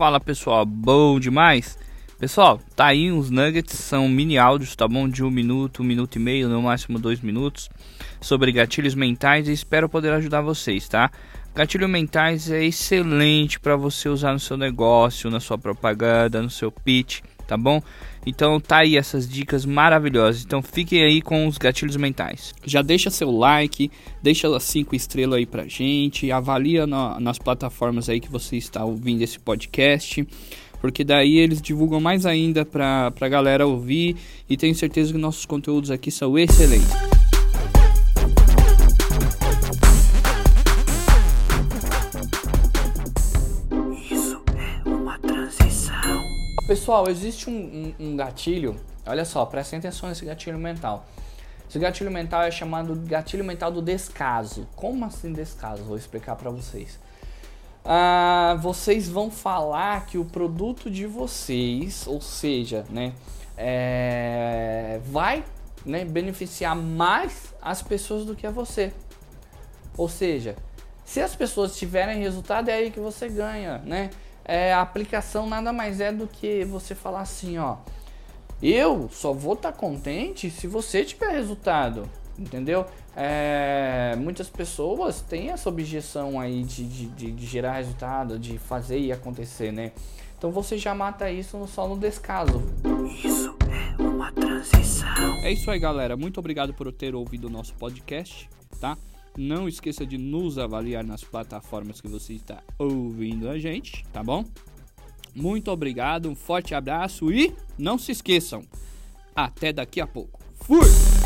Fala pessoal, bom demais? Pessoal, tá aí uns nuggets, são mini áudios, tá bom? De um minuto, um minuto e meio, no máximo dois minutos, sobre gatilhos mentais e espero poder ajudar vocês, tá? Gatilho mentais é excelente para você usar no seu negócio, na sua propaganda, no seu pitch, tá bom? Então tá aí essas dicas maravilhosas. Então fiquem aí com os gatilhos mentais. Já deixa seu like, deixa as 5 estrelas aí pra gente, avalia na, nas plataformas aí que você está ouvindo esse podcast. Porque daí eles divulgam mais ainda pra, pra galera ouvir e tenho certeza que nossos conteúdos aqui são excelentes. Pessoal, existe um, um, um, gatilho, olha só, prestem atenção nesse gatilho mental. Esse gatilho mental é chamado gatilho mental do descaso. Como assim descaso? Vou explicar para vocês. Ah, vocês vão falar que o produto de vocês, ou seja, né, é, vai né, beneficiar mais as pessoas do que a você. Ou seja, se as pessoas tiverem resultado, é aí que você ganha, né? É, a aplicação nada mais é do que você falar assim, ó. Eu só vou estar tá contente se você tiver resultado, entendeu? É, muitas pessoas têm essa objeção aí de, de, de, gerar resultado, de fazer e acontecer, né? Então você já mata isso só no descaso. Isso é uma transição. É isso aí, galera. Muito obrigado por ter ouvido o nosso podcast, tá? Não esqueça de nos avaliar nas plataformas que você está ouvindo a gente, tá bom? Muito obrigado, um forte abraço e não se esqueçam, até daqui a pouco. Fui!